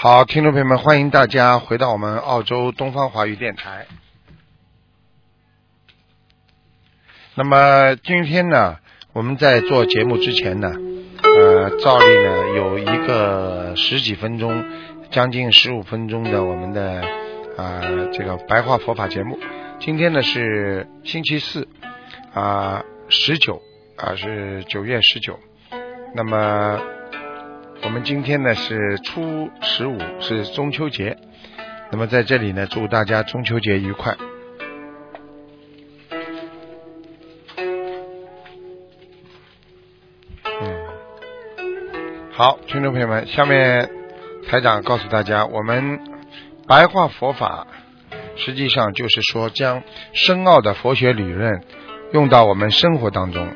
好，听众朋友们，欢迎大家回到我们澳洲东方华语电台。那么今天呢，我们在做节目之前呢，呃，照例呢有一个十几分钟，将近十五分钟的我们的啊这个白话佛法节目。今天呢是星期四啊，十九啊是九月十九。那么我们今天呢是初十五，是中秋节。那么在这里呢，祝大家中秋节愉快。嗯，好，听众朋友们，下面台长告诉大家，我们白话佛法实际上就是说，将深奥的佛学理论用到我们生活当中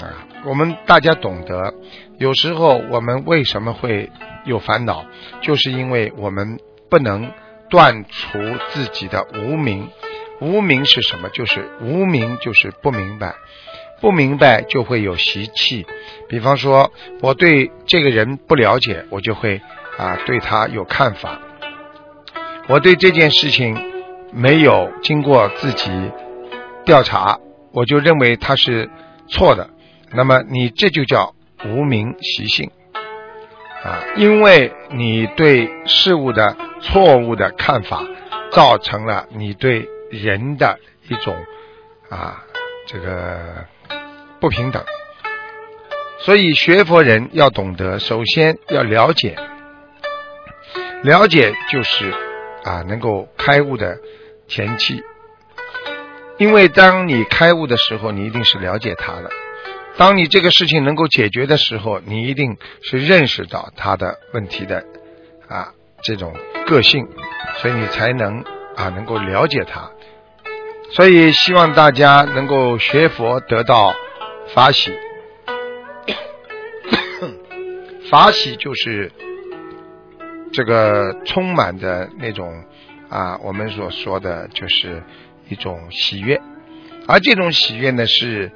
啊。我们大家懂得，有时候我们为什么会有烦恼，就是因为我们不能断除自己的无明。无明是什么？就是无明，就是不明白。不明白就会有习气。比方说，我对这个人不了解，我就会啊对他有看法。我对这件事情没有经过自己调查，我就认为他是错的。那么你这就叫无名习性啊，因为你对事物的错误的看法，造成了你对人的一种啊这个不平等。所以学佛人要懂得，首先要了解，了解就是啊能够开悟的前期。因为当你开悟的时候，你一定是了解他了。当你这个事情能够解决的时候，你一定是认识到他的问题的啊这种个性，所以你才能啊能够了解他。所以希望大家能够学佛得到法喜，法喜就是这个充满的那种啊我们所说的就是一种喜悦，而这种喜悦呢是。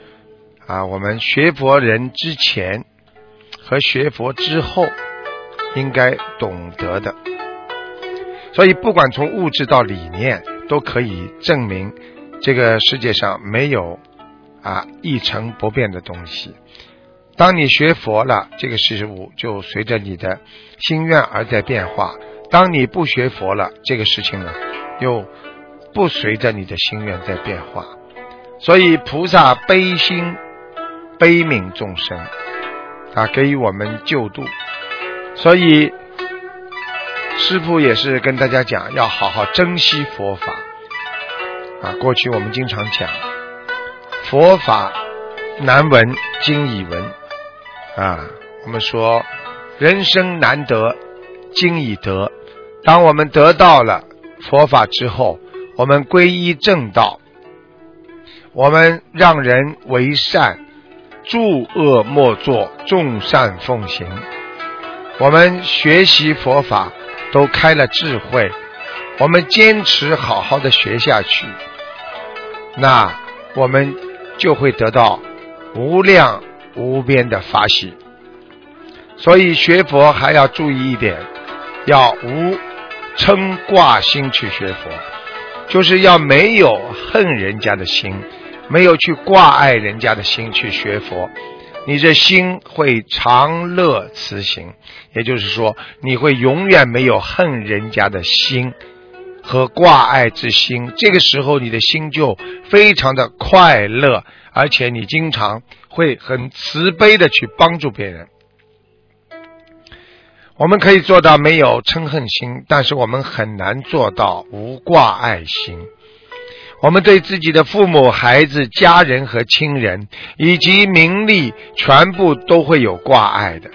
啊，我们学佛人之前和学佛之后应该懂得的，所以不管从物质到理念，都可以证明这个世界上没有啊一成不变的东西。当你学佛了，这个事物就随着你的心愿而在变化；当你不学佛了，这个事情呢又不随着你的心愿在变化。所以菩萨悲心。悲悯众生啊，给予我们救度，所以师父也是跟大家讲，要好好珍惜佛法啊。过去我们经常讲，佛法难闻经已闻啊。我们说人生难得经已得，当我们得到了佛法之后，我们皈依正道，我们让人为善。诸恶莫作，众善奉行。我们学习佛法都开了智慧，我们坚持好好的学下去，那我们就会得到无量无边的法喜。所以学佛还要注意一点，要无嗔挂心去学佛，就是要没有恨人家的心。没有去挂碍人家的心去学佛，你这心会常乐慈行，也就是说，你会永远没有恨人家的心和挂碍之心。这个时候，你的心就非常的快乐，而且你经常会很慈悲的去帮助别人。我们可以做到没有嗔恨心，但是我们很难做到无挂碍心。我们对自己的父母、孩子、家人和亲人，以及名利，全部都会有挂碍的。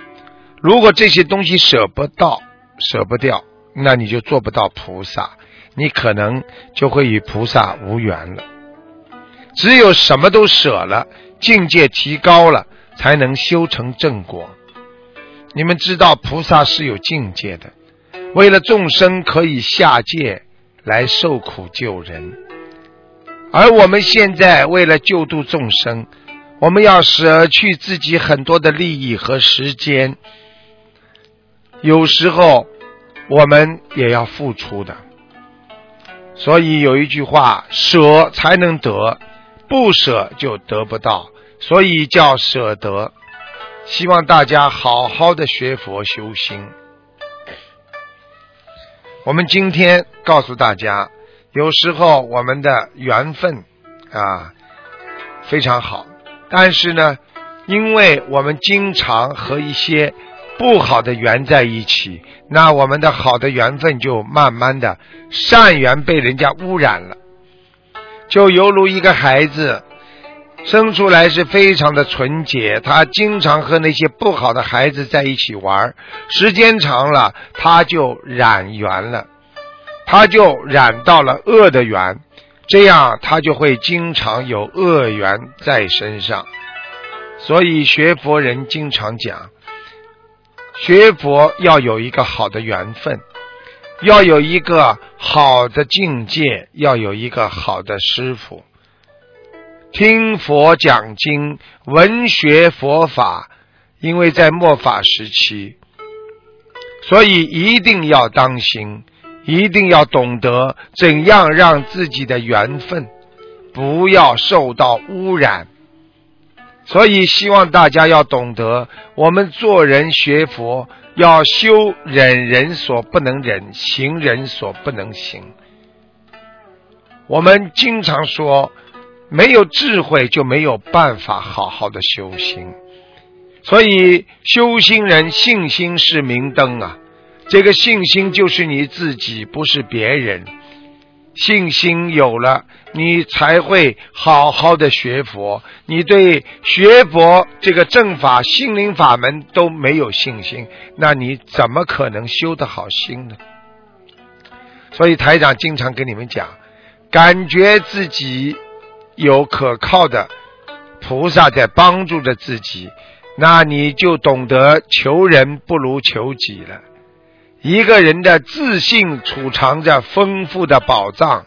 如果这些东西舍不到、舍不掉，那你就做不到菩萨，你可能就会与菩萨无缘了。只有什么都舍了，境界提高了，才能修成正果。你们知道，菩萨是有境界的，为了众生可以下界来受苦救人。而我们现在为了救度众生，我们要舍去自己很多的利益和时间，有时候我们也要付出的。所以有一句话：舍才能得。不舍就得不到，所以叫舍得。希望大家好好的学佛修心。我们今天告诉大家，有时候我们的缘分啊非常好，但是呢，因为我们经常和一些不好的缘在一起，那我们的好的缘分就慢慢的善缘被人家污染了。就犹如一个孩子生出来是非常的纯洁，他经常和那些不好的孩子在一起玩，时间长了他就染缘了，他就染到了恶的缘，这样他就会经常有恶缘在身上。所以学佛人经常讲，学佛要有一个好的缘分。要有一个好的境界，要有一个好的师傅。听佛讲经，闻学佛法，因为在末法时期，所以一定要当心，一定要懂得怎样让自己的缘分不要受到污染。所以希望大家要懂得，我们做人学佛。要修忍人所不能忍，行人所不能行。我们经常说，没有智慧就没有办法好好的修行。所以修心人信心是明灯啊，这个信心就是你自己，不是别人。信心有了，你才会好好的学佛。你对学佛这个正法、心灵法门都没有信心，那你怎么可能修得好心呢？所以台长经常跟你们讲，感觉自己有可靠的菩萨在帮助着自己，那你就懂得求人不如求己了。一个人的自信储藏着丰富的宝藏，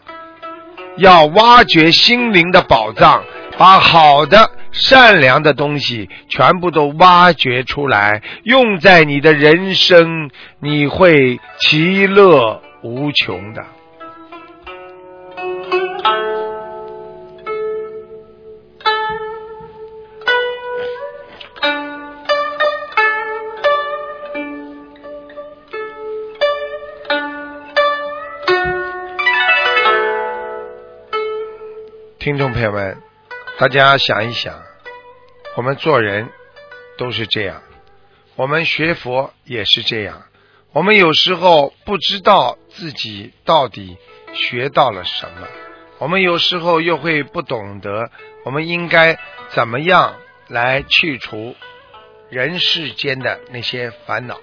要挖掘心灵的宝藏，把好的、善良的东西全部都挖掘出来，用在你的人生，你会其乐无穷的。听众朋友们，大家想一想，我们做人都是这样，我们学佛也是这样。我们有时候不知道自己到底学到了什么，我们有时候又会不懂得我们应该怎么样来去除人世间的那些烦恼。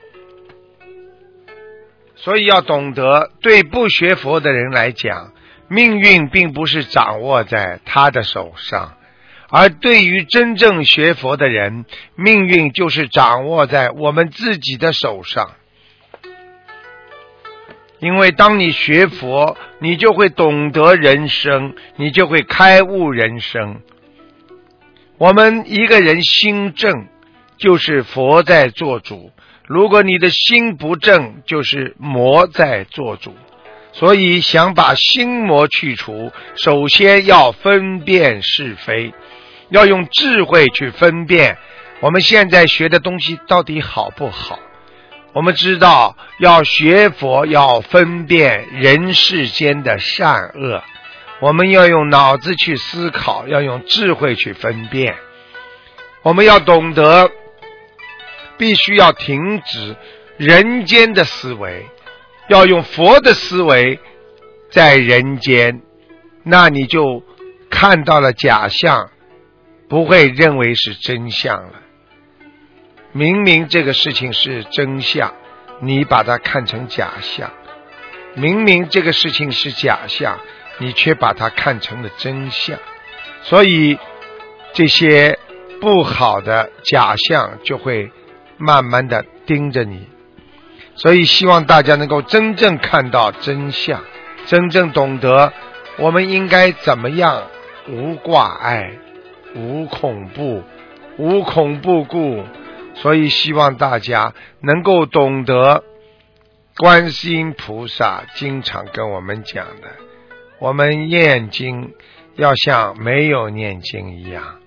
所以要懂得，对不学佛的人来讲。命运并不是掌握在他的手上，而对于真正学佛的人，命运就是掌握在我们自己的手上。因为当你学佛，你就会懂得人生，你就会开悟人生。我们一个人心正，就是佛在做主；如果你的心不正，就是魔在做主。所以，想把心魔去除，首先要分辨是非，要用智慧去分辨我们现在学的东西到底好不好。我们知道，要学佛要分辨人世间的善恶，我们要用脑子去思考，要用智慧去分辨。我们要懂得，必须要停止人间的思维。要用佛的思维，在人间那你就看到了假象，不会认为是真相了。明明这个事情是真相，你把它看成假象；明明这个事情是假象，你却把它看成了真相。所以这些不好的假象就会慢慢的盯着你。所以希望大家能够真正看到真相，真正懂得我们应该怎么样无挂碍、无恐怖、无恐怖故。所以希望大家能够懂得，观世音菩萨经常跟我们讲的，我们念经要像没有念经一样，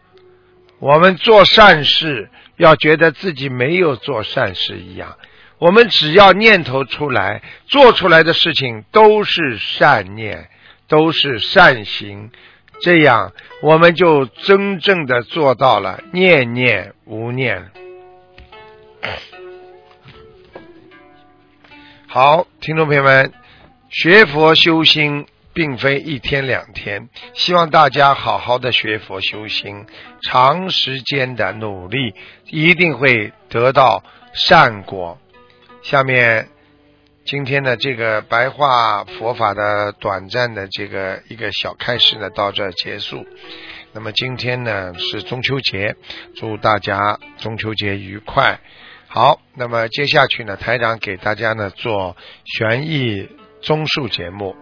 我们做善事要觉得自己没有做善事一样，我们只要念头出来，做出来的事情都是善念，都是善行，这样我们就真正的做到了念念无念。好，听众朋友们，学佛修心并非一天两天，希望大家好好的学佛修心，长时间的努力一定会得到善果。下面今天的这个白话佛法的短暂的这个一个小开始呢，到这儿结束。那么今天呢是中秋节，祝大家中秋节愉快。好，那么接下去呢，台长给大家呢做悬疑综述节目。